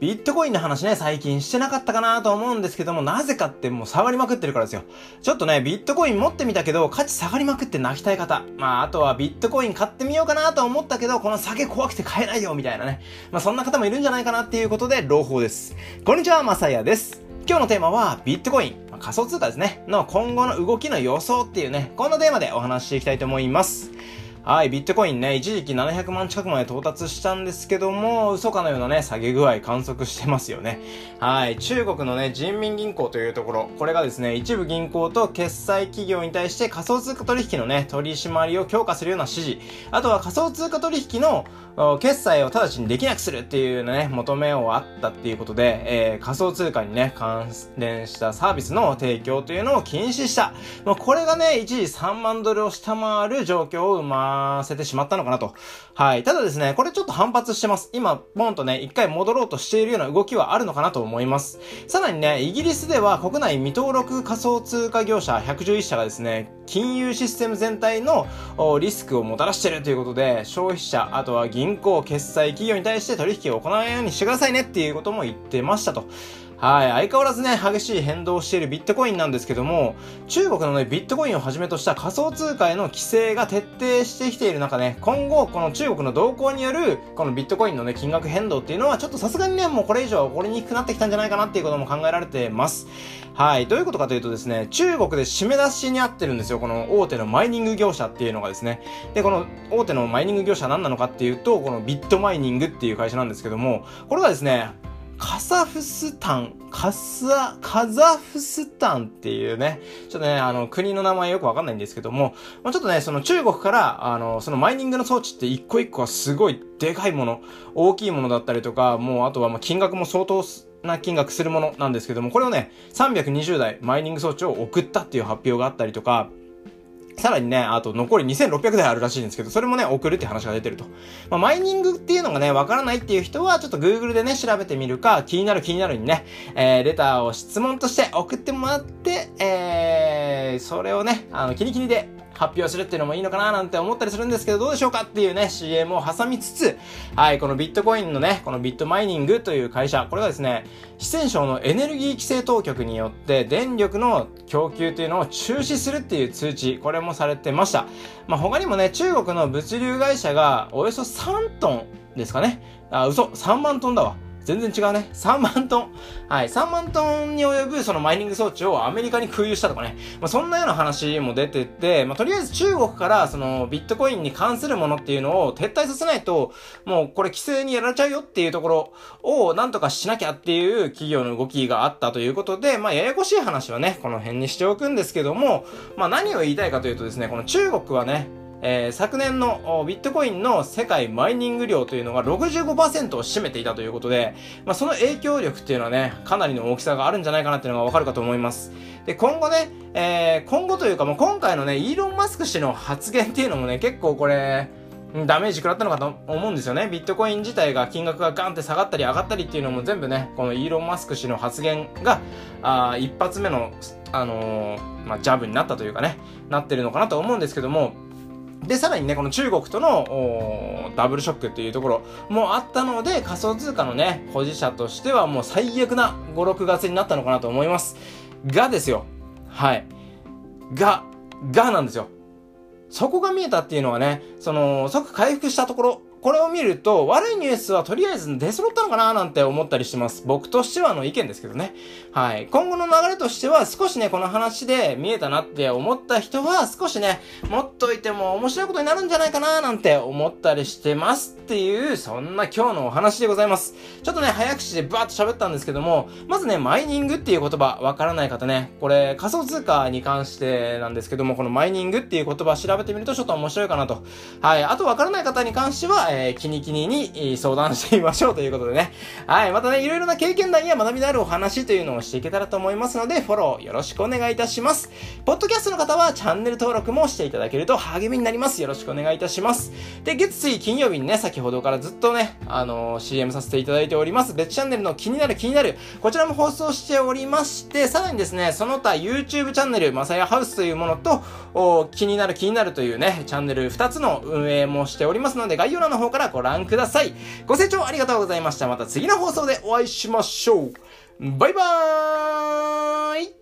ビットコインの話ね、最近してなかったかなと思うんですけども、なぜかってもう下がりまくってるからですよ。ちょっとね、ビットコイン持ってみたけど、価値下がりまくって泣きたい方。まあ、あとはビットコイン買ってみようかなと思ったけど、この酒怖くて買えないよ、みたいなね。まあ、そんな方もいるんじゃないかなっていうことで、朗報です。こんにちは、まさやです。今日のテーマは、ビットコイン、仮想通貨ですね、の今後の動きの予想っていうね、こんなテーマでお話ししていきたいと思います。はい、ビットコインね、一時期700万近くまで到達したんですけども、嘘かのようなね、下げ具合観測してますよね。はい、中国のね、人民銀行というところ、これがですね、一部銀行と決済企業に対して仮想通貨取引のね、取り締まりを強化するような指示、あとは仮想通貨取引の決済を直ちにできなくするっていうね、求めをあったっていうことで、えー、仮想通貨にね、関連したサービスの提供というのを禁止した。まあ、これがね、一時3万ドルを下回る状況を生ませてしまったのかなと。はい。ただですね、これちょっと反発してます。今、ポンとね、一回戻ろうとしているような動きはあるのかなと思います。さらにね、イギリスでは国内未登録仮想通貨業者111社がですね、金融システム全体のリスクをもたらしているということで、消費者、あとは銀行、決済企業に対して取引を行うようにしてくださいねっていうことも言ってましたと。はい。相変わらずね、激しい変動をしているビットコインなんですけども、中国のね、ビットコインをはじめとした仮想通貨への規制が徹底してきている中ね、今後、この中国の動向による、このビットコインのね、金額変動っていうのは、ちょっとさすがにね、もうこれ以上起こりにくくなってきたんじゃないかなっていうことも考えられてます。はい。どういうことかというとですね、中国で締め出しにあってるんですよ。この大手のマイニング業者っていうのがですね。で、この大手のマイニング業者は何なのかっていうと、このビットマイニングっていう会社なんですけども、これがですね、カサフスタン、カサ、カザフスタンっていうね、ちょっとね、あの、国の名前よくわかんないんですけども、まあ、ちょっとね、その中国から、あの、そのマイニングの装置って一個一個はすごいでかいもの、大きいものだったりとか、もうあとはま金額も相当な金額するものなんですけども、これをね、320台マイニング装置を送ったっていう発表があったりとか、さらにね、あと残り2600台あるらしいんですけど、それもね、送るって話が出てると。まあ、マイニングっていうのがね、わからないっていう人は、ちょっと Google でね、調べてみるか、気になる気になるにね、えー、レターを質問として送ってもらって、えー、それをね、あの、キリキリで発表するっていうのもいいのかななんて思ったりするんですけど、どうでしょうかっていうね、CM を挟みつつ、はい、このビットコインのね、このビットマイニングという会社、これがですね、四川省のエネルギー規制当局によって電力の供給というのを中止するっていう通知、これもされてました。まあ、他にもね、中国の物流会社がおよそ3トンですかね。あ、嘘、3万トンだわ。全然違うね。3万トン。はい。3万トンに及ぶそのマイニング装置をアメリカに空輸したとかね。まあ、そんなような話も出てて、まあ、とりあえず中国からそのビットコインに関するものっていうのを撤退させないと、もうこれ規制にやられちゃうよっていうところをなんとかしなきゃっていう企業の動きがあったということで、まあ、ややこしい話はね、この辺にしておくんですけども、まあ、何を言いたいかというとですね、この中国はね、えー、昨年のビットコインの世界マイニング量というのが65%を占めていたということで、まあ、その影響力っていうのはね、かなりの大きさがあるんじゃないかなっていうのがわかるかと思います。で、今後ね、えー、今後というかもう今回のね、イーロン・マスク氏の発言っていうのもね、結構これ、ダメージ食らったのかと思うんですよね。ビットコイン自体が金額がガンって下がったり上がったりっていうのも全部ね、このイーロン・マスク氏の発言が、あ一発目の、あのー、まあ、ジャブになったというかね、なってるのかなと思うんですけども、で、さらにね、この中国とのダブルショックっていうところもあったので、仮想通貨のね、保持者としてはもう最悪な5、6月になったのかなと思います。がですよ。はい。が、がなんですよ。そこが見えたっていうのはね、その、即回復したところこれを見ると、悪いニュースはとりあえず出揃ったのかななんて思ったりしてます。僕としてはの意見ですけどね。はい。今後の流れとしては、少しね、この話で見えたなって思った人は、少しね、持っといても面白いことになるんじゃないかななんて思ったりしてますっていう、そんな今日のお話でございます。ちょっとね、早口でバーッと喋ったんですけども、まずね、マイニングっていう言葉、わからない方ね、これ仮想通貨に関してなんですけども、このマイニングっていう言葉調べてみるとちょっと面白いかなと。はい。あとわからない方に関しては、えー、キニキニに相談してみましょうということでね。はい。またね、いろいろな経験談や学びのあるお話というのをしていけたらと思いますので、フォローよろしくお願いいたします。ポッドキャストの方はチャンネル登録もしていただけると励みになります。よろしくお願いいたします。で、月水金曜日にね、先ほどからずっとね、あのー、CM させていただいております。別チャンネルの気になる気になる、こちらも放送しておりまして、さらにですね、その他 YouTube チャンネル、まさやハウスというものと、気になる気になるというね、チャンネル2つの運営もしておりますので、概要欄の方方からご覧ください。ご清聴ありがとうございました。また次の放送でお会いしましょう。バイバーイ